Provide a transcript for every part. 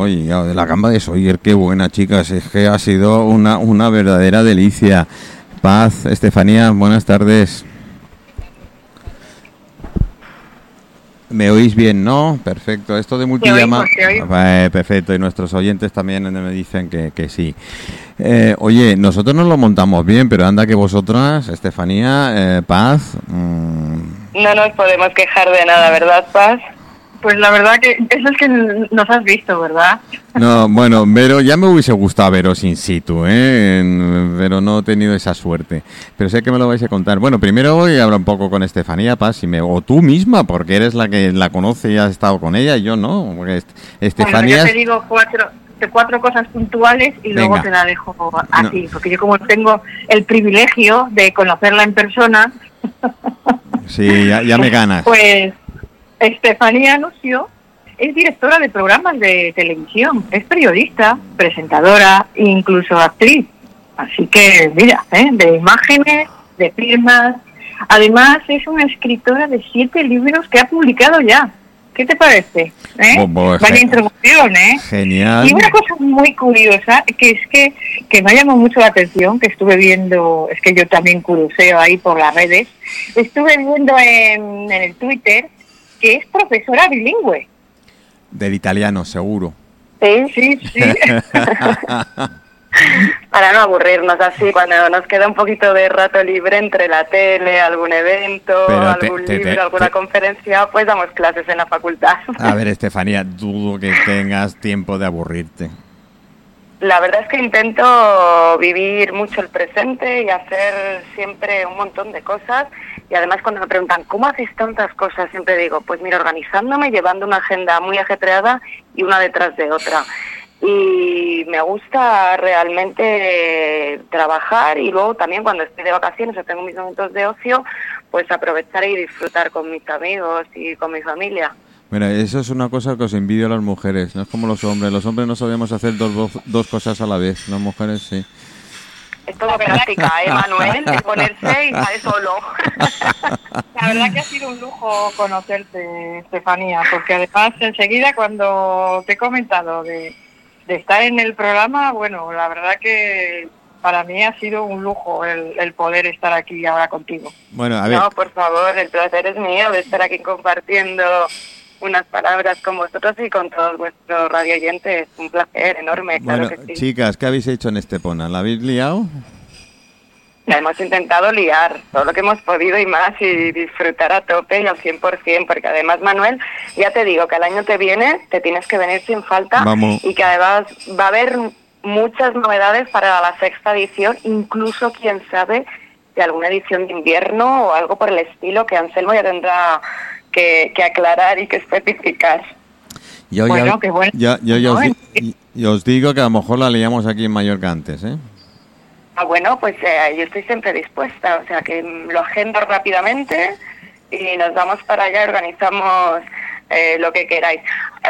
Oye, ya, de la gamba de Sawyer, qué buena, chicas. Es que ha sido una, una verdadera delicia. Paz, Estefanía, buenas tardes. ¿Me oís bien, no? Perfecto. Esto de oímos. Eh, perfecto. Y nuestros oyentes también me dicen que, que sí. Eh, oye, nosotros nos lo montamos bien, pero anda que vosotras, Estefanía, eh, Paz. mm, No nos podemos quejar de nada, ¿verdad, Paz? Pues la verdad que eso es que nos has visto, ¿verdad? No, bueno, pero ya me hubiese gustado veros in situ, ¿eh? Pero no he tenido esa suerte. Pero sé que me lo vais a contar. Bueno, primero voy a hablar un poco con Estefanía Paz, si me, o tú misma, porque eres la que la conoce y has estado con ella, y yo no. Porque Est- Estefanía... Bueno, yo te digo cuatro, cuatro cosas puntuales y luego te la dejo así, porque yo como tengo el privilegio de conocerla en persona, Sí, ya, ya me ganas. pues Estefanía Nucio es directora de programas de televisión, es periodista, presentadora e incluso actriz. Así que, mira, ¿eh? de imágenes, de firmas. Además, es una escritora de siete libros que ha publicado ya. ¿Qué te parece? ¿Eh? Vaya introducción, ¿eh? Genial. Y una cosa muy curiosa, que es que, que me ha llamado mucho la atención, que estuve viendo, es que yo también curuseo ahí por las redes, estuve viendo en, en el Twitter que es profesora bilingüe. Del italiano, seguro. Sí, Sí, sí. para no aburrirnos así, cuando nos queda un poquito de rato libre entre la tele, algún evento, Pero algún te- libro, te- alguna conferencia, pues damos clases en la facultad. A ver, Estefanía, dudo que tengas tiempo de aburrirte. La verdad es que intento vivir mucho el presente y hacer siempre un montón de cosas. Y además cuando me preguntan, ¿cómo haces tantas cosas? Siempre digo, pues mira, organizándome, llevando una agenda muy ajetreada y una detrás de otra. Y me gusta realmente trabajar y luego también cuando estoy de vacaciones o tengo mis momentos de ocio, pues aprovechar y disfrutar con mis amigos y con mi familia. Mira, eso es una cosa que os envidio a las mujeres, no es como los hombres. Los hombres no sabemos hacer dos, dos cosas a la vez, las mujeres sí. Es todo práctica, ¿eh, Manuel? De ponerse y sale solo. La verdad que ha sido un lujo conocerte, Estefanía, porque además enseguida cuando te he comentado de, de estar en el programa, bueno, la verdad que para mí ha sido un lujo el, el poder estar aquí ahora contigo. Bueno, a ver, No, por favor, el placer es mío de estar aquí compartiendo unas palabras con vosotros y con todos vuestros radioyentes. Un placer enorme, claro bueno, que sí. chicas, ¿qué habéis hecho en Estepona? ¿La habéis liado? La hemos intentado liar todo lo que hemos podido y más y disfrutar a tope y al 100%, porque además, Manuel, ya te digo que el año que viene te tienes que venir sin falta Vamos. y que además va a haber muchas novedades para la sexta edición, incluso, quién sabe, de alguna edición de invierno o algo por el estilo que Anselmo ya tendrá que, que aclarar y que especificar. Yo Bueno, ya, qué bueno. ya- yo ya os, No, os digo que a lo mejor la liamos aquí en Mallorca antes, ¿eh? Ah, bueno, pues eh, yo estoy siempre dispuesta, o sea que lo agendo rápidamente y nos vamos para allá, organizamos eh, lo que queráis.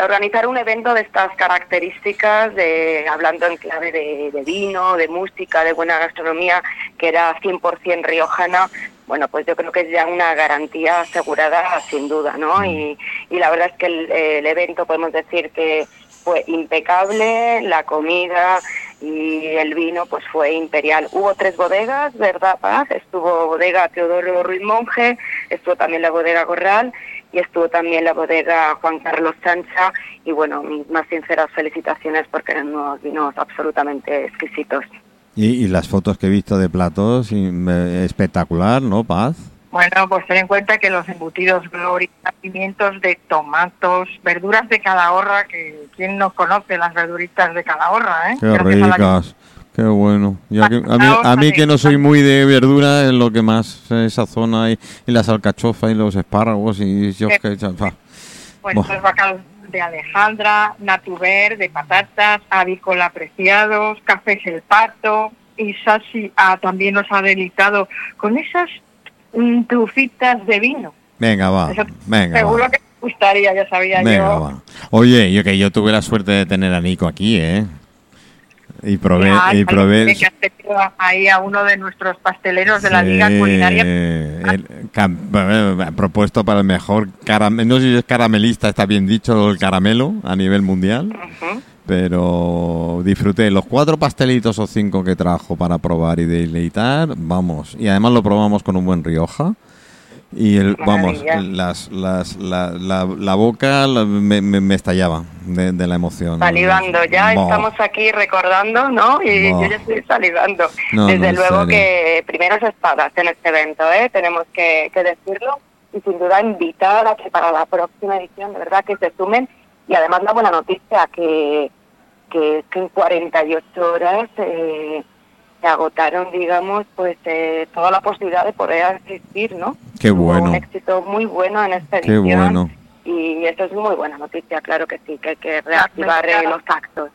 Organizar un evento de estas características, de hablando en clave de, de vino, de música, de buena gastronomía, que era 100% riojana, bueno, pues yo creo que es ya una garantía asegurada sin duda, ¿no? Y, y la verdad es que el, el evento podemos decir que fue impecable, la comida y el vino pues fue imperial. Hubo tres bodegas, ¿verdad, Paz? Estuvo bodega Teodoro Ruiz Monje, estuvo también la bodega Corral y estuvo también la bodega Juan Carlos Sancha y bueno, mis más sinceras felicitaciones porque eran unos vinos absolutamente exquisitos. Y, y las fotos que he visto de platos, espectacular, ¿no, Paz? Bueno, pues ten en cuenta que los embutidos Gloria, pimientos de tomatos, verduras de Calahorra, que quién no conoce las verduritas de Calahorra, ¿eh? Qué Gracias a la- ricas, qué bueno. Ya que- a, mí, a mí que no soy muy de verdura, es lo que más, esa zona y, y las alcachofas y los espárragos y yo que... Pues Buah. los de Alejandra, Natuver, de patatas, avícola apreciados, cafés el pato, y Sasi ah, también nos ha deleitado con esas mm, trufitas de vino. Venga, va, Eso venga, Seguro va. que gustaría, ya sabía Venga, yo. va. Oye, yo que yo tuve la suerte de tener a Nico aquí, ¿eh? Y probé, y probé que has tenido ahí a uno de nuestros pasteleros de la Liga Culinaria. el propuesto para el mejor caramelo, no sé si es caramelista, está bien dicho el caramelo a nivel mundial, Ujú. pero disfruté los cuatro pastelitos o cinco que trajo para probar y deleitar, vamos, y además lo probamos con un buen Rioja. Y el, vamos, las, las, la, la, la boca me, me- me estallaba de, de la emoción. Salivando, ya estamos aquí recordando, ¿no? Y yo ya estoy salivando. No, Desde no, luego que primeras espadas en este evento, ¿eh? Tenemos que, que decirlo y sin duda invitar a que para la próxima edición de verdad que se sumen y además la buena noticia que, que, que en 48 horas eh, se agotaron, digamos, pues eh, toda la posibilidad de poder asistir, ¿no? Qué Hubo bueno. Un éxito muy bueno en esta Qué edición. bueno. Y eso es muy buena noticia, claro que sí, que hay que reactivar eh, los actos.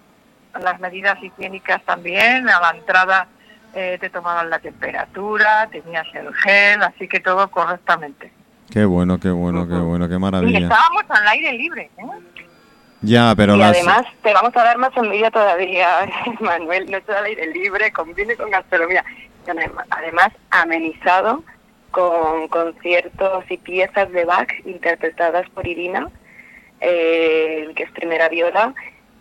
Las medidas higiénicas también, a la entrada eh, te tomaban la temperatura, tenías el gel, así que todo correctamente. Qué bueno, qué bueno, qué bueno, qué Y maravilla. estábamos al aire libre. ¿eh? Ya, pero y las... además te vamos a dar más envidia todavía, Manuel, no al aire libre, conviene con gastronomía, además amenizado con conciertos y piezas de Bach interpretadas por Irina, eh, que es primera viola,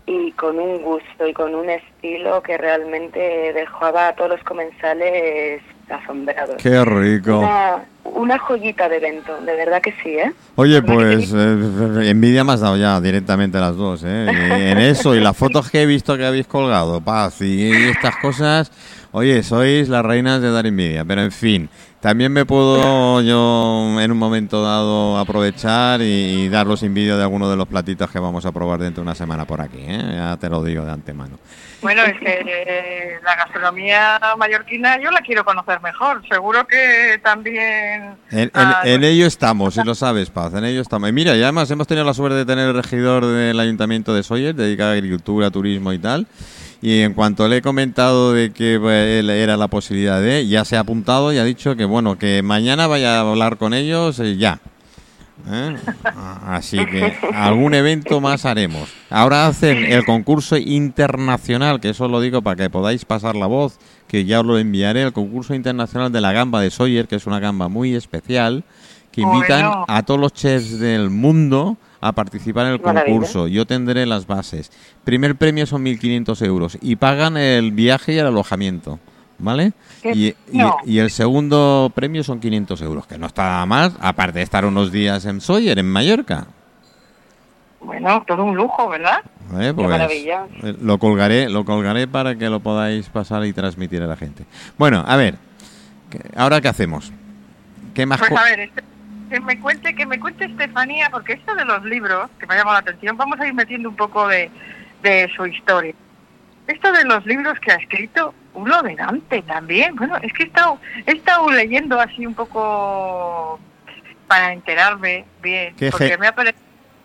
y con un gusto y con un estilo que realmente dejaba a todos los comensales asombrados. Qué rico. Una, una joyita de evento, de verdad que sí, ¿eh? Oye, pues eh, envidia me has dado ya directamente las dos, ¿eh? En eso y las fotos que he visto que habéis colgado, paz y estas cosas, oye, sois las reinas de dar envidia, pero en fin, también me puedo yo en un momento dado aprovechar y, y daros envidia de alguno de los platitos que vamos a probar dentro de una semana por aquí, ¿eh? Ya te lo digo de antemano. Bueno, es que eh, la gastronomía mallorquina yo la quiero conocer mejor. Seguro que también... En, ah, en ello estamos, si lo sabes, Paz, en ello estamos. Y mira, y además hemos tenido la suerte de tener el regidor del Ayuntamiento de Soller, dedicado a agricultura, turismo y tal. Y en cuanto le he comentado de que él era la posibilidad de, ya se ha apuntado y ha dicho que bueno, que mañana vaya a hablar con ellos eh, ya. ¿Eh? Ah, Así que algún evento más haremos. Ahora hacen el concurso internacional, que eso lo digo para que podáis pasar la voz, que ya os lo enviaré, el concurso internacional de la gamba de Sawyer, que es una gamba muy especial, que invitan Bueno. a todos los chefs del mundo a participar en el Maravilla. concurso. Yo tendré las bases. Primer premio son 1.500 euros y pagan el viaje y el alojamiento. ¿Vale? Qué Y, y- no. y el segundo premio son 500 euros, que no está nada más, aparte de estar unos días en Sawyer, en Mallorca. Bueno, todo un lujo, ¿verdad? ¿Eh? Pues, maravilla. eh, Lo colgaré, lo colgaré para que lo podáis pasar y transmitir a la gente. Bueno, a ver, ¿qué- ¿ahora qué hacemos? ¿Qué más? Pues a ver, este- que me cuente, que me cuente Estefanía, porque esto de los libros, que me ha llamado la atención, vamos a ir metiendo un poco de, de su historia. Esto de los libros que ha escrito, uno de Dante también. Bueno, es que he estado, he estado leyendo así un poco para enterarme bien, Qué porque me ha parecido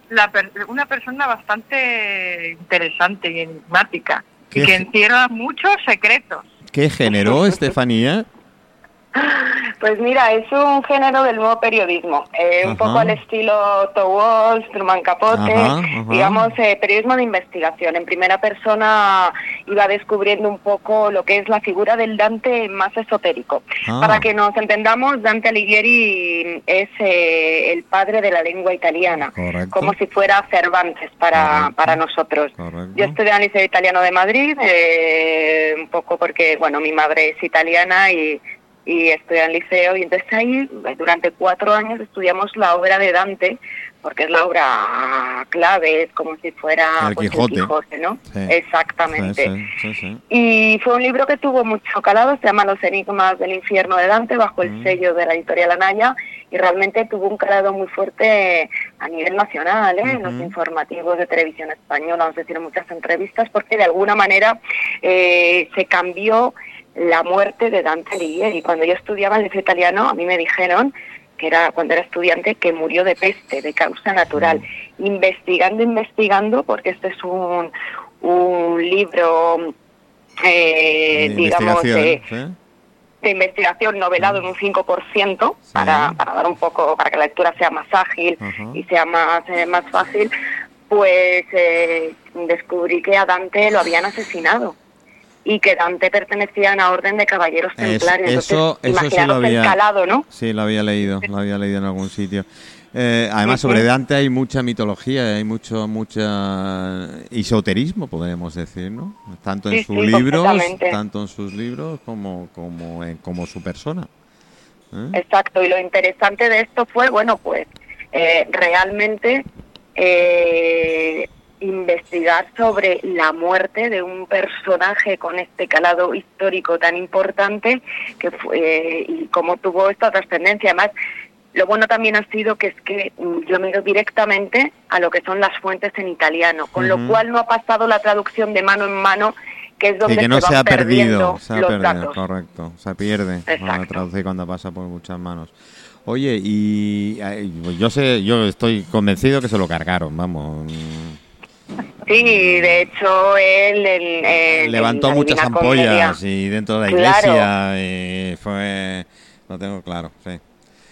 la per- una persona bastante interesante y enigmática, y que encierra muchos secretos. ¿Qué generó Estefanía? Pues mira, es un género del nuevo periodismo, eh, un poco al estilo To Walsh, Truman Capote, Ajá, ajá. digamos eh, periodismo de investigación. En primera persona iba descubriendo un poco lo que es la figura del Dante más esotérico. Ah. Para que nos entendamos, Dante Alighieri es eh, el padre de la lengua italiana, Correcto. como si fuera Cervantes para, para nosotros. Correcto. Yo estudié en el Liceo Italiano de Madrid, eh, un poco porque, bueno, mi madre es italiana y, y estudié en el liceo, y entonces ahí durante cuatro años estudiamos la obra de Dante, porque es la obra clave, es como si fuera El pues, Quijote. ¿no? Sí. Exactamente. Sí, sí. Y fue un libro que tuvo mucho calado, se llama Los Enigmas del Infierno de Dante, bajo el Mm. sello de la editorial Anaya, y realmente tuvo un calado muy fuerte a nivel nacional, ¿eh? en los informativos de televisión española, nos hicieron muchas entrevistas, porque de alguna manera eh, se cambió la muerte de Dante Alighieri. Cuando yo estudiaba el italiano, a mí me dijeron que era cuando era estudiante que murió de peste, de causa natural. Investigando, investigando, porque este es un, un libro, eh, De digamos, de, investigación novelado en un 5% Sí. para, para dar un poco, para que la lectura sea más ágil y sea más, eh, más fácil, pues eh, descubrí que a Dante lo habían asesinado. Y que Dante pertenecía a una orden de caballeros templarios. eso, eso sí lo había, calado, ¿no? Sí, lo había leído, lo había leído en algún sitio. Eh, además, sobre Dante hay mucha mitología, hay mucho mucha esoterismo, podríamos decir, ¿no? Tanto en sus libros, tanto en sus libros como como como su persona. ¿eh? Exacto. Y lo interesante de esto fue, bueno, pues eh, realmente investigar sobre la muerte de un personaje con este calado histórico tan importante que fue y cómo tuvo esta trascendencia. Además, lo bueno también ha sido que es que mm, yo ido directamente a lo que son las fuentes en italiano, con lo cual no ha pasado la traducción de mano en mano, que es donde que no se, ha perdido, se ha perdido, correcto, se pierde cuando traduce cuando pasa por muchas manos. Oye, y yo sé, yo estoy convencido que se lo cargaron, vamos. Sí, de hecho él, levantó muchas ampollas y dentro de la iglesia y fue, lo tengo claro, sí.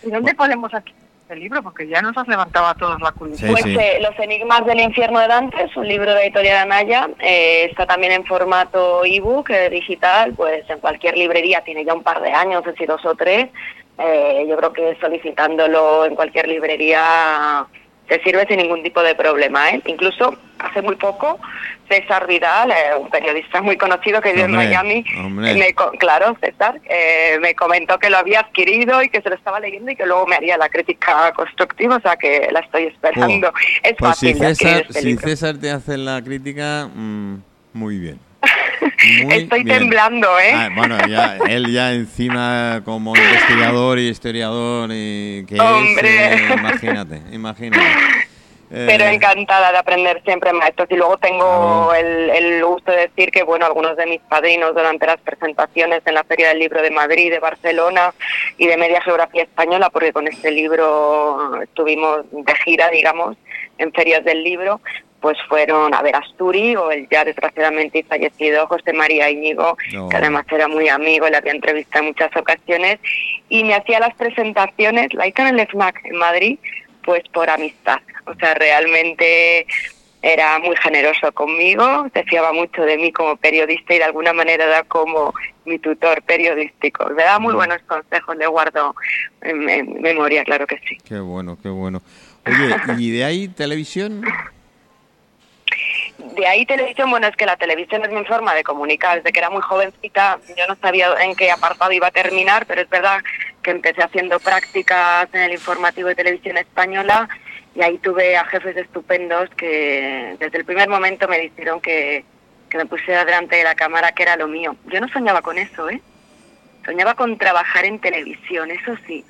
¿Y dónde podemos aquí el libro? Porque ya nos has levantado a todos la curiosidad. pues eh, Los Enigmas del Infierno de Dante es un libro de editorial de Anaya. Eh, está también en formato ebook, eh, digital, pues en cualquier librería, tiene ya un par de años, es decir, dos o tres. yo creo que solicitándolo en cualquier librería te sirve sin ningún tipo de problema. ¿eh? Incluso hace muy poco César Vidal, eh, un periodista muy conocido que vive en Miami, me, claro, César, eh, me comentó que lo había adquirido y que se lo estaba leyendo y que luego me haría la crítica constructiva, o sea que la estoy esperando. Oh, es pues fácil. Si César, si César te hace la crítica, mm, muy bien. Estoy temblando, ¿eh? Ah, bueno, ya, él ya encima como investigador y historiador y que Hombre. Eh, imagínate, imagínate. Pero eh, encantada de aprender siempre maestros. Y luego tengo el, el, gusto de decir que, bueno, algunos de mis padrinos durante las presentaciones en la Feria del Libro de Madrid, de Barcelona y de Media Geografía Española, porque con este libro estuvimos de gira, digamos, en ferias del libro, pues fueron a ver Asturi o el ya desgraciadamente fallecido José María Íñigo, que además era muy amigo, le había entrevistado en muchas ocasiones, y me hacía las presentaciones, la en el FMAC en Madrid, pues por amistad. O sea, realmente era muy generoso conmigo, se fiaba mucho de mí como periodista y de alguna manera era como mi tutor periodístico. Me da muy buenos consejos, le guardo en memoria, claro que sí. Qué bueno, qué bueno. Oye, ¿y de ahí televisión? De ahí televisión, bueno, es que la televisión es mi forma de comunicar. Desde que era muy jovencita, yo no sabía en qué apartado iba a terminar, pero es verdad que empecé haciendo prácticas en el informativo de televisión española y ahí tuve a jefes estupendos que desde el primer momento me dijeron que, que me pusiera delante de la cámara, que era lo mío. Yo no soñaba con eso, ¿eh? Soñaba con trabajar en televisión, eso sí.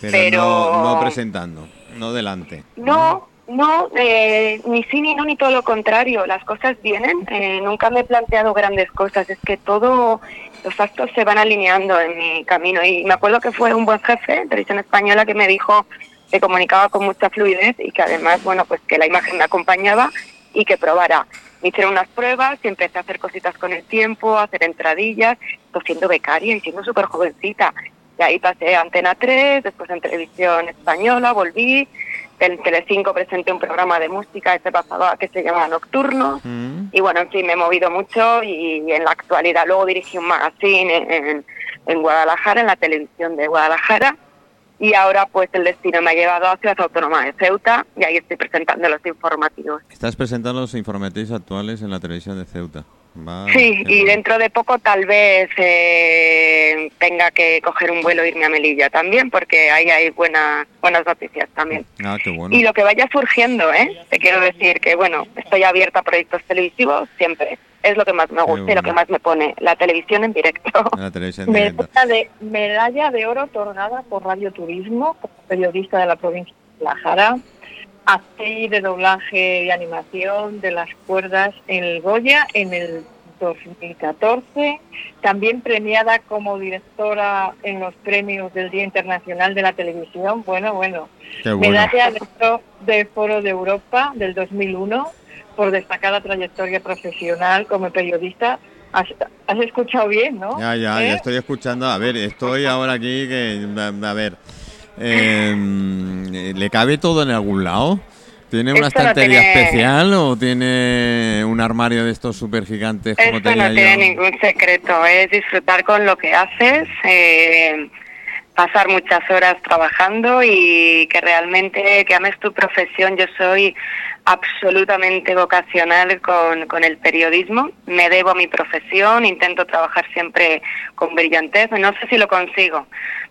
Pero, No, no presentando, no delante. No, no, eh, ni sí ni no, ni todo lo contrario. Las cosas vienen. Eh, nunca me he planteado grandes cosas. Es que todo, los actos se van alineando en mi camino. Y me acuerdo que fue un buen jefe de televisión española que me dijo que comunicaba con mucha fluidez y que además, bueno, pues que la imagen me acompañaba y que probara. Me hicieron unas pruebas y empecé a hacer cositas con el tiempo, a hacer entradillas, pues siendo becaria y siendo súper jovencita. Y ahí pasé a Antena 3, después en televisión española, volví, en Telecinco presenté un programa de música este pasado que se llama Nocturno mm. y bueno, en fin, me he movido mucho y, en la actualidad luego dirigí un magazine en, en, Guadalajara, en la televisión de Guadalajara y ahora pues el destino me ha llevado a Ciudad Autónoma de Ceuta y ahí estoy presentando los informativos. Estás presentando los informativos actuales en la televisión de Ceuta sí, y dentro de poco tal vez eh, tenga que coger un vuelo e irme a Melilla también, porque ahí hay buenas buenas noticias también. Ah, qué bueno. Y lo que vaya surgiendo, ¿eh? Te quiero decir que, bueno, estoy abierta a proyectos televisivos siempre. Es lo que más me gusta y lo que más me pone, la televisión en directo. La televisión en directo. De, medalla de oro otorgada por Radio Turismo, como periodista de la provincia de Guadalajara actriz de doblaje y animación de las cuerdas en el Goya en el 2014, también premiada como directora en los premios del Día Internacional de la Televisión, bueno, bueno, medalla de Foro de Europa del 2001 por destacada trayectoria profesional como periodista. Has, escuchado bien, ¿no? Ya, ya, ya ¿Eh? estoy escuchando. A ver, estoy ahora aquí que, a ver, eh, ¿Le cabe todo en algún lado? ¿Tiene una Esto no estantería tiene- especial o tiene un armario de estos súper gigantes como Esto tenía no tiene yo? ningún secreto, es disfrutar con lo que haces, eh, pasar muchas horas trabajando y que realmente que ames tu profesión. Yo soy absolutamente vocacional con, con el periodismo, me debo a mi profesión, intento trabajar siempre con brillantez, no sé si lo consigo,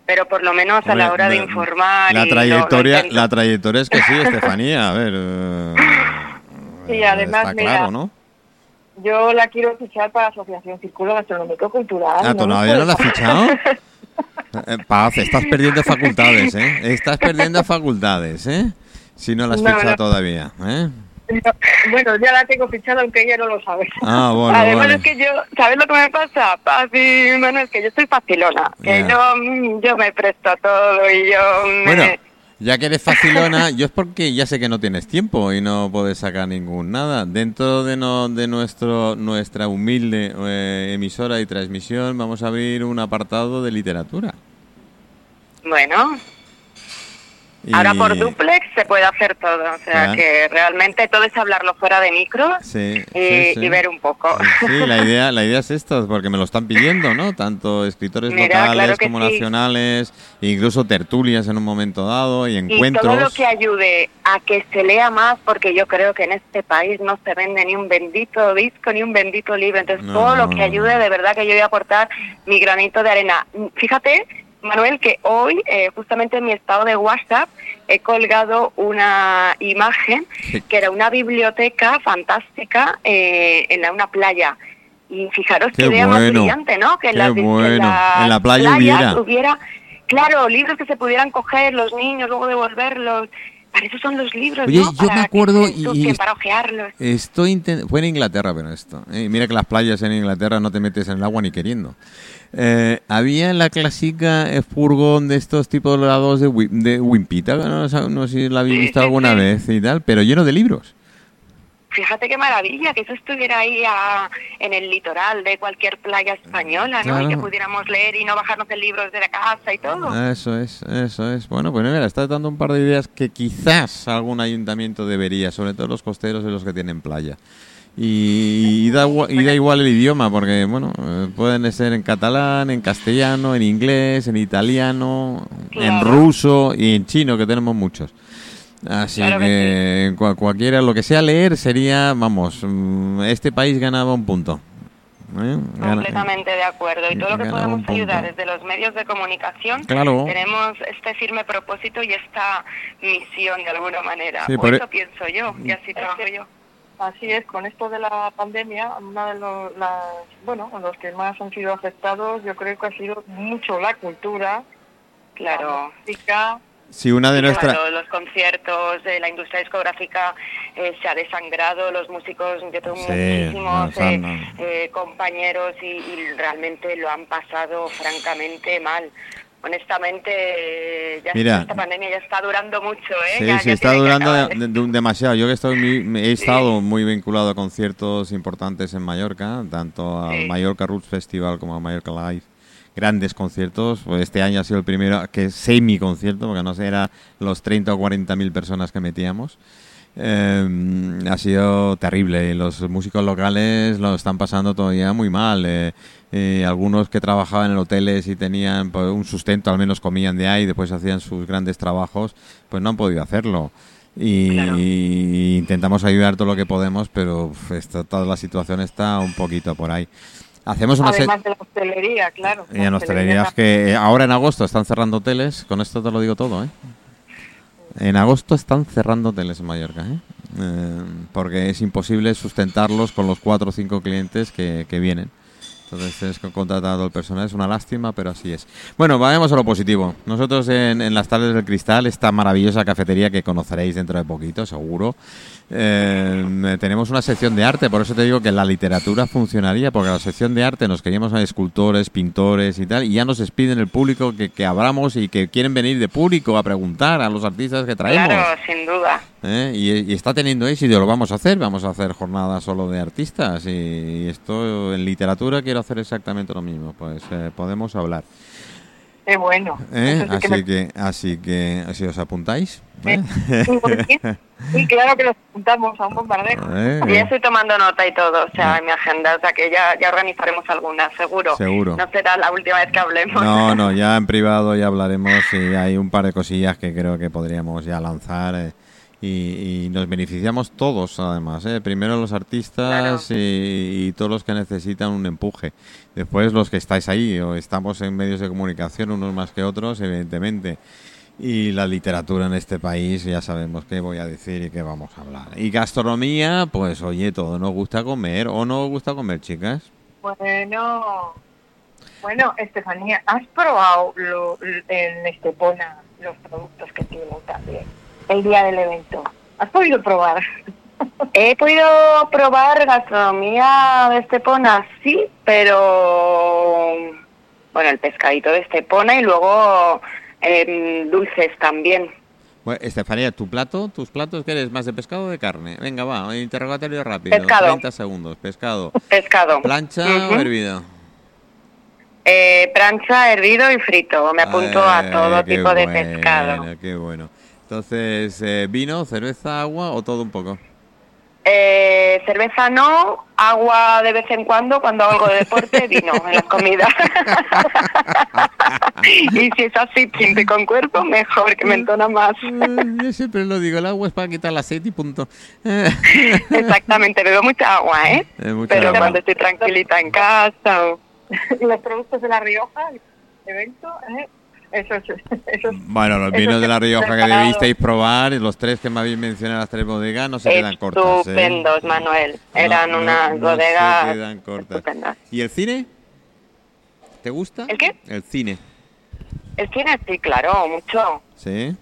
pero por lo menos a la hora de la- informar. La y lo- lo trayectoria, la trayectoria es que sí, Estefanía. A ver. eh, Sí, además, está mira, claro, ¿no? Yo la quiero fichar para Asociación Círculo Gastronómico Cultural. Ah, ¿tú me todavía no la has fichado? Eh, Paz, estás perdiendo facultades, ¿eh? Estás perdiendo facultades, ¿eh? Si no la has No, fichado no. todavía, ¿eh? Bueno, ya la tengo fichada, aunque ella no lo sabe. Ah, bueno, Además vale. es que yo, ¿sabes lo que me pasa? Papi, Manuel, que yo soy facilona, que yo, mm, yo me presto a todo y yo me... Bueno, ya que eres facilona, yo es porque ya sé que no tienes tiempo y no puedes sacar ningún nada. Dentro de, no, de nuestro nuestra humilde eh, emisora y transmisión vamos a abrir un apartado de literatura. Bueno, Y- ahora por duplex se puede hacer todo, o sea que realmente todo es hablarlo fuera de micro Sí, y, sí, sí. y ver un poco. Sí, la idea, la idea es esta, porque me lo están pidiendo, ¿no? Tanto escritores Mira, locales claro como nacionales, incluso tertulias en un momento dado y Y encuentros. todo lo que ayude a que se lea más, porque yo creo que en este país no se vende ni un bendito disco ni un bendito libro. Entonces, No, todo no, lo que ayude, de verdad que yo voy a aportar mi granito de arena. Fíjate, Manuel, que hoy, eh, justamente en mi estado de WhatsApp, he colgado una imagen que era una biblioteca fantástica eh, en la- una playa. Y fijaros Qué qué idea más bueno, brillante, ¿no? Que qué las- bueno. las En la playa hubiera. hubiera, claro, libros que se pudieran coger los niños, luego devolverlos. Para eso son los libros, Oye, ¿no? yo Para me que acuerdo se y- para ojearlos. Estoy fue en Inglaterra, pero esto. eh, mira que las playas en Inglaterra no te metes en el agua ni queriendo. Eh, había en la clásica eh, furgón de estos tipos lados de, Wi- de Wimpita, no, no sé si la habéis visto alguna vez y tal, pero lleno de libros. Fíjate qué maravilla que eso estuviera ahí a- en el litoral de cualquier playa española, ¿no? Y que pudiéramos leer y no bajarnos el libro desde la casa y todo. Eso es, eso es. Bueno, pues mira, estás dando un par de ideas que quizás algún ayuntamiento debería, sobre todo los costeros y los que tienen playa. Y, y da, y da igual el idioma, porque bueno, eh, pueden ser en catalán, en castellano, en inglés, en italiano, en Claro. ruso y en chino, que tenemos muchos. Así Claro que que cua- cualquiera, lo que sea leer sería, vamos, mm, este país ganaba un punto. ¿eh? Completamente de acuerdo. Y todo lo que podemos ayudar desde los medios de comunicación, Claro. tenemos este firme propósito y esta misión de alguna manera. Sí, por e- eso pienso yo, y así trabajo yo. Así es, con esto de la pandemia, una de los, las, bueno, los que más han sido afectados, yo creo que ha sido mucho la cultura, la Claro. música, Si una de nuestras... claro, los conciertos, eh, la industria discográfica eh, se ha desangrado, los músicos, yo tengo Sí, muchísimos no, eh, no. eh, compañeros y, y realmente lo han pasado francamente mal. Honestamente, ya Mira. esta pandemia ya está durando mucho, ¿eh? Sí, Ya- sí, ya está durando de- de- demasiado. Yo que estoy muy- he estado muy vinculado a conciertos importantes en Mallorca, tanto al Sí. Mallorca Roots Festival como al Mallorca Live. Grandes conciertos. Pues este año ha sido el primero que es semi-concierto, porque no sé, era los 30 o 40 mil personas que metíamos. Eh, ha sido terrible. y Los músicos locales lo están pasando todavía muy mal. Eh, eh, algunos que trabajaban en hoteles y tenían pues, un sustento, al menos comían de ahí, después hacían sus grandes trabajos, pues no han podido hacerlo. Y, Claro. y intentamos ayudar todo lo que podemos, pero uf, esto- toda la situación está un poquito por ahí. Hacemos una además de la hostelería, claro. y en La hostelería es hostelería que eh, ahora en agosto están cerrando hoteles, con esto te lo digo todo, ¿eh? En agosto están cerrando hoteles en Mallorca, ¿eh? Eh, porque es imposible sustentarlos con los cuatro o cinco clientes que, que vienen. Entonces a todo el personal, es una lástima, pero así es. Bueno, vayamos a lo positivo. Nosotros en, en las Tardes del Cristal, esta maravillosa cafetería que conoceréis dentro de poquito, seguro, eh, tenemos una sección de arte, por eso te digo que la literatura funcionaría, porque la sección de arte nos queríamos a escultores, pintores y tal, y ya nos piden el público que, que abramos y que quieren venir de público a preguntar a los artistas que traemos. Claro, sin duda. ¿Eh? Y, y está teniendo éxito, lo vamos a hacer, vamos a hacer jornadas solo de artistas y, y esto en literatura quiero hacer exactamente lo mismo, pues eh, podemos hablar. Qué bueno. ¿Eh? Eso sí que Así me- que, así que, si os apuntáis. ¿eh? Sí, claro que nos apuntamos a un bombardeo. ¿Eh? Ya estoy tomando nota y todo, o sea, en mi agenda, o sea que ya, ya organizaremos alguna, seguro. Seguro. No será la última vez que hablemos. No, no, ya en privado ya hablaremos y hay un par de cosillas que creo que podríamos ya lanzar eh, y, y nos beneficiamos todos además. eh. Primero los artistas Claro. y, y todos los que necesitan un empuje. Después los que estáis ahí o estamos en medios de comunicación, unos más que otros, evidentemente. Y la literatura en este país, ya sabemos qué voy a decir y qué vamos a hablar. Y gastronomía, pues oye, todo nos gusta comer o no os gusta comer, chicas. Bueno, bueno, Estefanía, ¿has probado lo, en Estepona los productos que tienen también el día del evento? ¿Has podido probar? He podido probar gastronomía de Estepona, sí, pero bueno, el pescadito de Estepona y luego em, dulces también. Bueno, Estefanía, ¿tu plato? ¿Tus platos qué eres? ¿Más de pescado o de carne? Venga, va, interrogatorio rápido. Pescado. 30 segundos. Pescado. Pescado. ¿Plancha o hervido? Eh, plancha, hervido y frito. Me apunto Ay, a todo tipo de bueno, pescado. Qué bueno. Entonces, eh, ¿vino, cerveza, agua o todo un poco? Eh, cerveza no, agua de vez en cuando, cuando hago algo de deporte, vino en las comidas. y si es así, siempre con cuerpo, mejor, que me entona más. Eh, yo siempre lo digo, el agua es para quitar la sed y punto. Exactamente, bebo mucha agua, ¿eh? Eh, mucha Pero agua. cuando estoy tranquilita en casa o... los productos de La Rioja, evento, ¿eh? Eso es... Eso es Bueno, los vinos de La Rioja que debisteis probar, los tres que me habéis mencionado, las tres bodegas, no se quedan cortas. ¿eh? Estupendos, Manuel. Eran no, unas no bodegas se quedan cortas. estupendas. ¿Y el cine? ¿Te gusta? ¿El qué? El cine. El cine sí, claro, mucho. ¿Sí?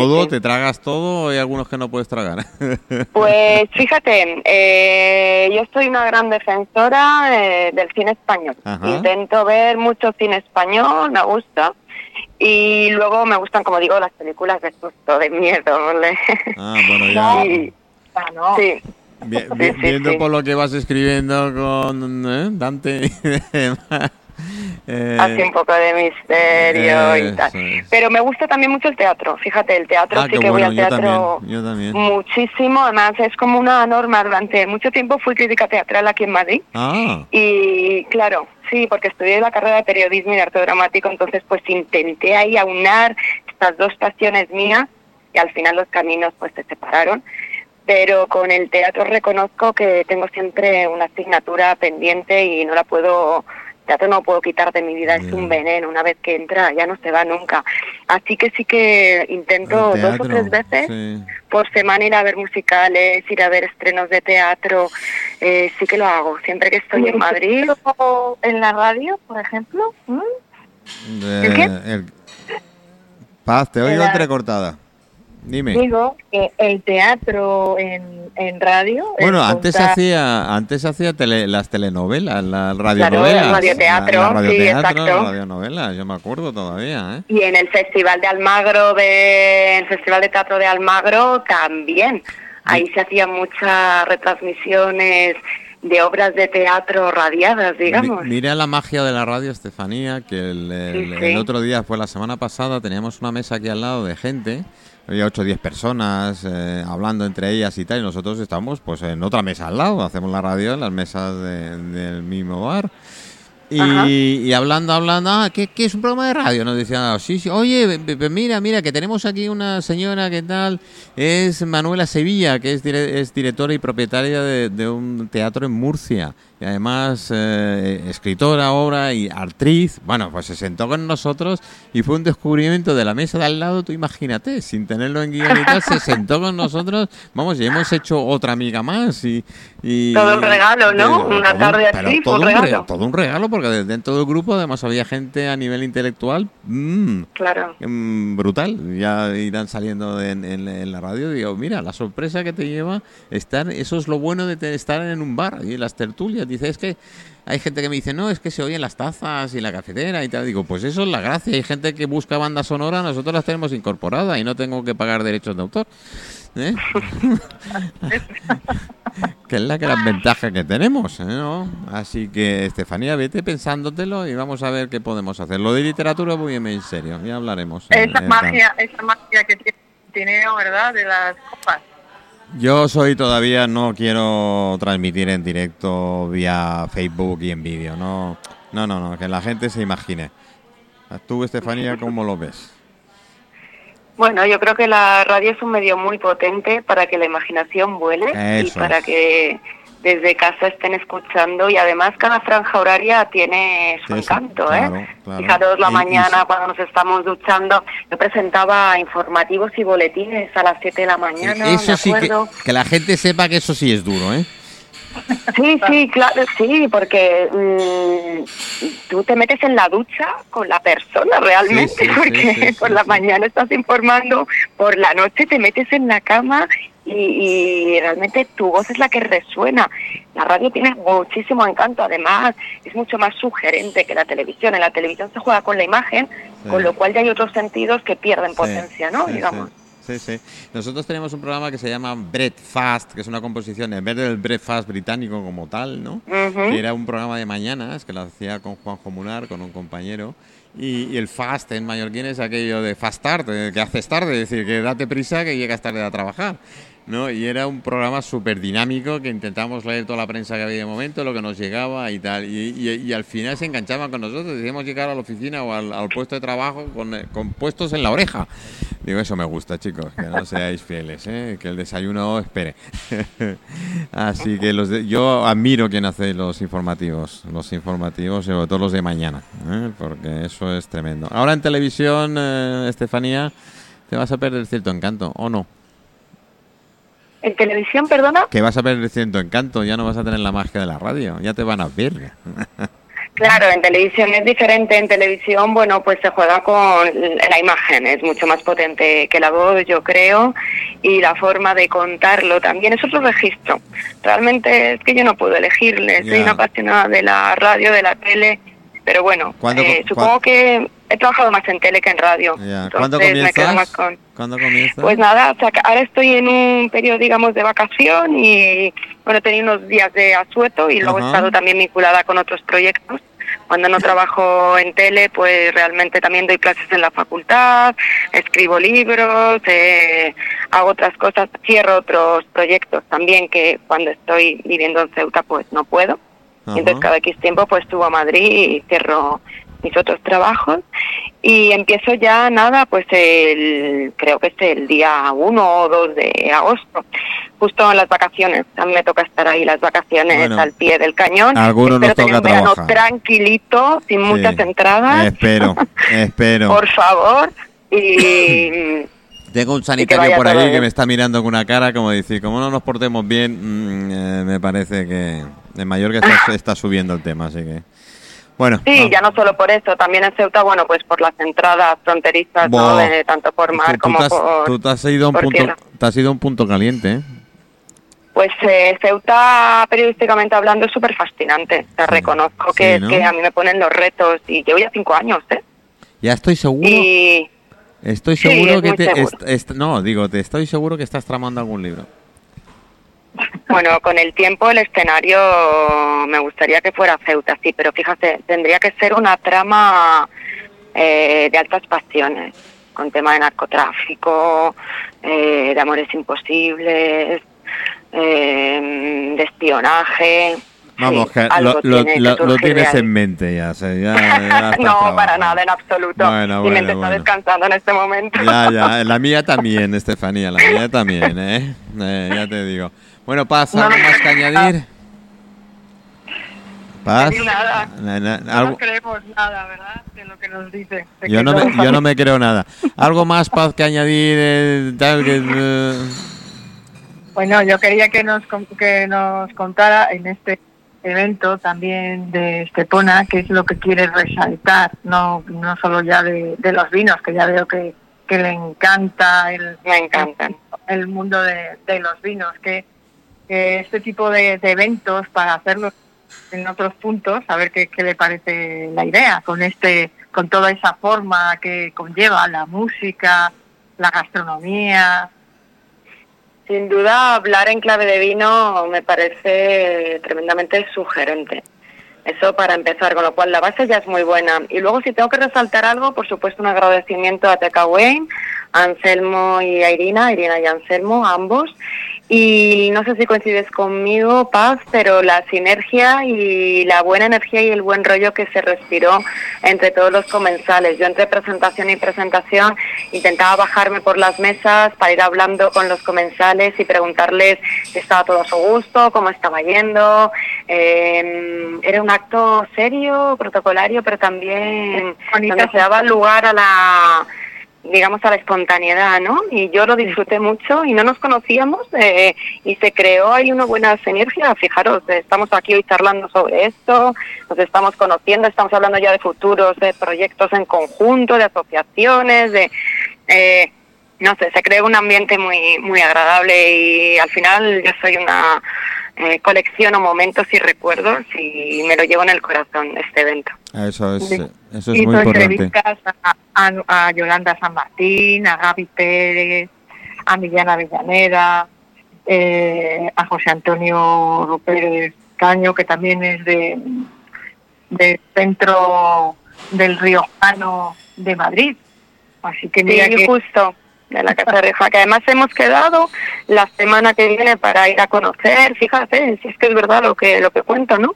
¿Todo? sí. ¿Te tragas todo o hay algunos que no puedes tragar? Pues fíjate, eh, yo soy una gran defensora eh, del cine español. Ajá. Intento ver mucho cine español, me gusta. Y luego me gustan, como digo, las películas de susto, de miedo. ¿vale? ah, bueno, ya. Sí, Ah, no. sí. Vi- Sí, vi- sí, viendo sí. por lo que vas escribiendo con ¿eh? Dante y demás, eh, Hace un poco de misterio y tal. es. Pero me gusta también mucho el teatro. Fíjate, el teatro ah, sí que voy al yo teatro también, yo también. muchísimo. Además, es como una norma. Durante mucho tiempo fui crítica teatral aquí en Madrid. Ah, Y claro, sí, porque estudié la carrera de periodismo y de arte dramático, entonces pues intenté ahí aunar estas dos pasiones mías y al final los caminos pues se separaron. Pero con el teatro reconozco que tengo siempre una asignatura pendiente y no la puedo, teatro no lo puedo quitar de mi vida, es un veneno, una vez que entra ya no se va nunca. Así que sí que intento dos o tres veces sí. por semana ir a ver musicales, ir a ver estrenos de teatro, eh, sí que lo hago. Siempre que estoy en Madrid, O en la radio, por ejemplo. ¿Mm? Eh, qué? el- Paz, te oigo entrecortada. Dime. Digo que el teatro en, en radio. Bueno, antes contar- hacía, antes hacía tele- las telenovelas, las radionovelas. el radioteatro, la, la sí, radioteatro, exacto. las radionovelas, yo me acuerdo todavía, ¿eh? y en el Festival de Almagro, de, el Festival de Teatro de Almagro también. Ahí se hacían muchas retransmisiones de obras de teatro radiadas, digamos. Mi- Mira la magia de la radio, Estefanía, que el, el- Sí, sí. el otro día, fue la semana pasada, teníamos una mesa aquí al lado de gente, había 8 o 10 personas eh, hablando entre ellas y tal, y nosotros estamos pues en otra mesa al lado, hacemos la radio en las mesas de- del mismo bar. Y, y hablando, hablando, ah, ¿qué, qué es un programa de radio? Nos decían, ah, sí, sí, oye, mira, mira, que tenemos aquí una señora que tal, es Manuela Sevilla, que es, dire- es directora y propietaria de, de un teatro en Murcia, y además eh, escritora, obra y actriz. Bueno, pues se sentó con nosotros y fue un descubrimiento de la mesa de al lado, tú imagínate, sin tenerlo en guion y tal, se sentó con nosotros, vamos, y hemos hecho otra amiga más y... y- Todo un regalo, ¿no? Una todo- tarde pero así, todo un regalo. rega- todo un regalo, porque de- dentro del grupo además había gente a nivel intelectual mm, Claro. mm, brutal. Ya irán saliendo en, en- en la radio. Digo, mira, la sorpresa que te lleva estar, eso es lo bueno de estar en un bar y en las tertulias. Dice, es que hay gente que me dice, no, es que se oyen las tazas y la cafetera y tal. Digo, pues eso es la gracia. Hay gente que busca banda sonora, nosotros las tenemos incorporadas y no tengo que pagar derechos de autor. ¿eh? que es la gran ventaja que tenemos, ¿eh? ¿no? Así que, Estefanía, vete pensándotelo y vamos a ver qué podemos hacer. Lo de literatura muy en serio, ya hablaremos. Esa magia, esa magia que tiene, ¿verdad? De las copas. Yo soy todavía, no quiero transmitir en directo vía Facebook y en vídeo, no, no, no, no, que la gente se imagine. Tú, Estefanía, ¿cómo lo ves? Bueno, yo creo que la radio es un medio muy potente para que la imaginación vuele y para que desde casa estén escuchando y además cada franja horaria tiene su encanto, ¿eh? Fijaros la mañana cuando nos estamos duchando, yo presentaba informativos y boletines a las 7 de la mañana, Eso sí, que, que la gente sepa que eso sí es duro, ¿eh? Sí, sí, claro, sí, porque mm, tú te metes en la ducha con la persona realmente, porque por la mañana estás informando, por la noche te metes en la cama y, realmente tu voz es la que resuena. La radio tiene muchísimo encanto, además es mucho más sugerente que la televisión. En la televisión se juega con la imagen, con lo cual ya hay otros sentidos que pierden potencia, ¿no? Digamos. Sí, sí. Nosotros tenemos un programa que se llama Breakfast, que es una composición, en vez del Breakfast británico como tal, ¿no? Que era un programa de mañanas que lo hacía con Juanjo Munar, con un compañero. Y, el fast en mallorquín es aquello de fast tarde, que haces tarde, es decir, que date prisa que llegas tarde a trabajar. ¿No? Y era un programa súper dinámico que intentamos leer toda la prensa que había de momento, lo que nos llegaba y tal. Y, al final se enganchaban con nosotros, decíamos llegar a la oficina o al, puesto de trabajo con, con, puestos en la oreja. Digo, eso me gusta, chicos, que no seáis fieles, ¿eh? que el desayuno espere. Así que los yo admiro quien hace los informativos, los informativos, sobre todo los de mañana, ¿eh? porque eso es tremendo. Ahora en televisión, eh, Estefanía, te vas a perder cierto encanto, ¿o no? ¿En televisión, perdona? Que vas a perder cierto encanto, ya no vas a tener la magia de la radio, ya te van a ver. Claro, en televisión es diferente. En televisión, bueno, pues se juega con la imagen, es mucho más potente que la voz, yo creo, y la forma de contarlo también es otro registro. Realmente es que yo no puedo elegirle, soy una apasionada de la radio, de la tele, pero bueno, eh, supongo que he trabajado más en tele que en radio. ¿Cuándo comienzas? ¿Cuándo comienzas? Pues nada, ahora estoy en un periodo, digamos, de vacación y, bueno, he tenido unos días de asueto y luego he estado también vinculada con otros proyectos. Cuando no trabajo en tele, pues realmente también doy clases en la facultad, escribo libros, eh, hago otras cosas, cierro otros proyectos también que cuando estoy viviendo en Ceuta, pues no puedo. Entonces cada X tiempo pues estuvo a Madrid y cierro mis otros trabajos. Y empiezo ya nada pues el creo que es el día 1 o 2 de agosto justo en las vacaciones. A mí me toca estar ahí las vacaciones al pie del cañón. algunos nos toca un verano tranquilito sin muchas entradas. Espero espero. Por favor. Y Tengo un sanitario por ahí que me está mirando con una cara como decir, como no nos portemos bien, mm, eh, me parece que en Mallorca está, está subiendo el tema, así que... Bueno, sí, ya no solo por eso, también en Ceuta, bueno, pues por las entradas fronterizas, ¿no? De, tanto por mar como por Tú te has ido un punto, te has ido un punto caliente, ¿eh? Pues eh, Ceuta, periodísticamente hablando, es súper fascinante. Te reconozco que, que a mí me ponen los retos y llevo ya cinco años, ¿eh? Ya estoy seguro. Y... Estoy seguro que te... no, digo, te estoy seguro que estás tramando algún libro. Bueno, con el tiempo el escenario me gustaría que fuera Ceuta, sí, pero fíjate, tendría que ser una trama eh, de altas pasiones, con tema de narcotráfico, eh, de amores imposibles, eh, de espionaje. Vamos, que lo, tienes en mente ya. no, para nada, en absoluto. Bueno, Mi mente está descansando en este momento. Ya, ya, la mía también, Estefanía, la mía también, ¿eh? eh ya te digo. Bueno, Paz, ¿algo más que añadir? Paz. Nada. No creemos nada, ¿verdad? De lo que nos dice. Yo no, me, yo no me creo nada. ¿Algo más, Paz, que añadir? Eh, tal, que, eh? Bueno, yo quería que nos, que nos contara en este evento también de Estepona qué es lo que quiere resaltar, no, no solo ya de, los vinos, que ya veo que, que le encanta el, Me encantan. el, mundo de, de los vinos, que este tipo de, eventos para hacerlos en otros puntos, a ver qué, le parece la idea, con este, con toda esa forma que conlleva la música, la gastronomía. Sin duda, hablar en clave de vino me parece tremendamente sugerente. Eso para empezar, con lo cual la base ya es muy buena. Y luego si tengo que resaltar algo, por supuesto un agradecimiento a Teca Wayne, Anselmo y a Irina, Irina y Anselmo, ambos, y no sé si coincides conmigo, Paz, pero la sinergia y la buena energía y el buen rollo que se respiró entre todos los comensales. Yo entre presentación y presentación intentaba bajarme por las mesas para ir hablando con los comensales y preguntarles si estaba todo a su gusto, cómo estaba yendo. Eh, era un acto serio, protocolario, pero también donde se daba lugar a la digamos, a la espontaneidad, ¿no? Y yo lo disfruté mucho y no nos conocíamos eh, y se creó ahí una buena sinergia. Fijaros, estamos aquí hoy charlando sobre esto, nos estamos conociendo, estamos hablando ya de futuros, de proyectos en conjunto, de asociaciones, de... Eh, no sé, se creó un ambiente muy muy agradable y al final yo soy una eh, colecciono momentos y recuerdos y me lo llevo en el corazón este evento. Eso es, eso es muy importante. A, a, Yolanda San Martín, a Gaby Pérez, a Millana Villanera, eh, a José Antonio Pérez Caño, que también es de del centro del Riojano de Madrid. Así que mira sí, justo de la Casa Reja, que además hemos quedado la semana que viene para ir a conocer, fíjate, si es que es verdad lo que lo que cuento, ¿no?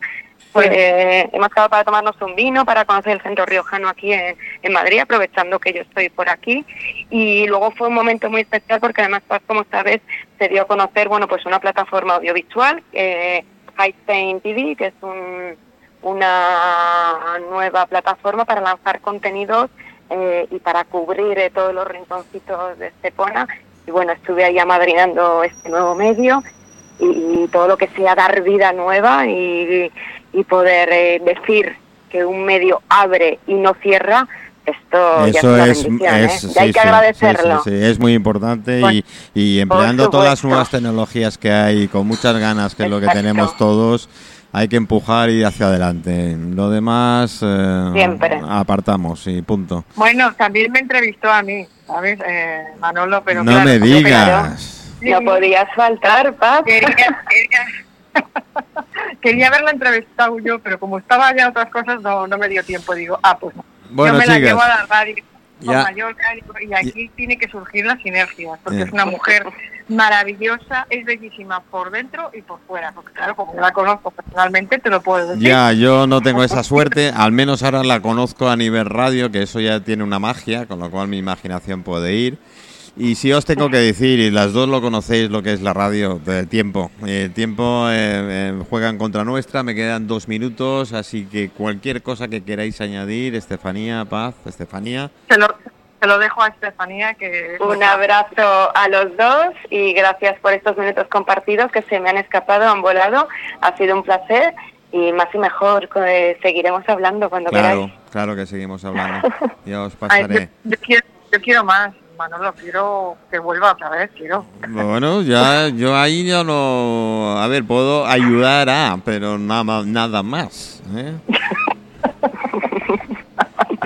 Pues hemos quedado para tomarnos un vino, para conocer el centro riojano aquí en, en, Madrid, aprovechando que yo estoy por aquí. Y luego fue un momento muy especial porque además, pues, como sabes, se dio a conocer, bueno, pues una plataforma audiovisual, eh, High Spain TV, que es un, una nueva plataforma para lanzar contenidos eh, y para cubrir eh, todos los rinconcitos de Estepona. Y bueno, estuve ahí amadrinando este nuevo medio y, y todo lo que sea dar vida nueva y, y poder eh, decir que un medio abre y no cierra, esto Eso ya es, es, es ¿eh? sí, hay que sí, agradecerlo. sí, es muy importante Por- y, y empleando todas las nuevas tecnologías que hay, con muchas ganas, que es lo que tenemos todos, hay que empujar y hacia adelante. Lo demás eh, Siempre. apartamos y punto. Bueno, también me entrevistó a mí, ¿sabes? Eh, Manolo, pero no claro, me digas. No podías faltar, Paz. Quería, quería, quería haberla entrevistado yo, pero como estaba ya otras cosas, no, no me dio tiempo. Digo, ah, pues no. Bueno, yo me la llevo a la radio con Ya. Mallorca y aquí tiene que surgir la sinergia, porque es una mujer maravillosa, es bellísima por dentro y por fuera. Porque claro, como la conozco personalmente, te lo puedo decir. Ya, yo no tengo esa suerte, al menos ahora la conozco a nivel radio, que eso ya tiene una magia, con lo cual mi imaginación puede ir. Y si os tengo que decir, y las dos lo conocéis, lo que es la radio, del tiempo. El tiempo eh, eh, juega en contra nuestra, me quedan dos minutos, así que cualquier cosa que queráis añadir, Estefanía, Paz, Estefanía. Se lo, se lo dejo a Estefanía, que Un abrazo a los dos y gracias por estos minutos compartidos que se me han escapado, han volado. Ha sido un placer y más y mejor eh, seguiremos hablando cuando Claro, queráis. claro que seguimos hablando. Ya os Ay, yo, pasaré. yo quiero, yo quiero más, Manolo, quiero que vuelva otra vez, quiero. Bueno, ya yo ahí ya no... A ver, puedo ayudar a, pero nada, nada más. ¿eh?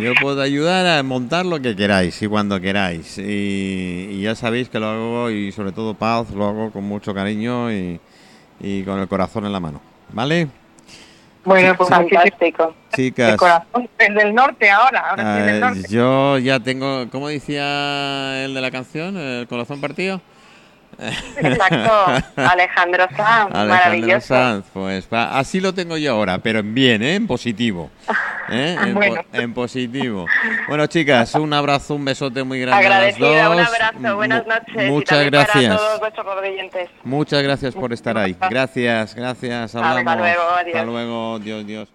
Yo puedo ayudar a montar lo que queráis y cuando queráis. Y, y ya sabéis que lo hago y sobre todo paz, lo hago con mucho cariño y, y con el corazón en la mano. ¿Vale? Bueno, pues Fantástico. Chicas, corazón. Es del norte ahora, ahora sí es del eh, norte. yo ya tengo, ¿cómo decía el de la canción? ¿El corazón partido? Exacto. Alejandro Sanz, Alejandro maravilloso. Sanz, pues así lo tengo yo ahora, pero en bien, ¿eh? en positivo. ¿eh? En, po- Bueno. en positivo. Bueno, chicas, un abrazo, un besote muy grande Agradecida, a las un abrazo, buenas noches. y Muchas también Para gracias. todos. Muchas gracias por estar ahí. Gracias, gracias. Hasta luego, adiós. Hasta luego, Dios, Dios.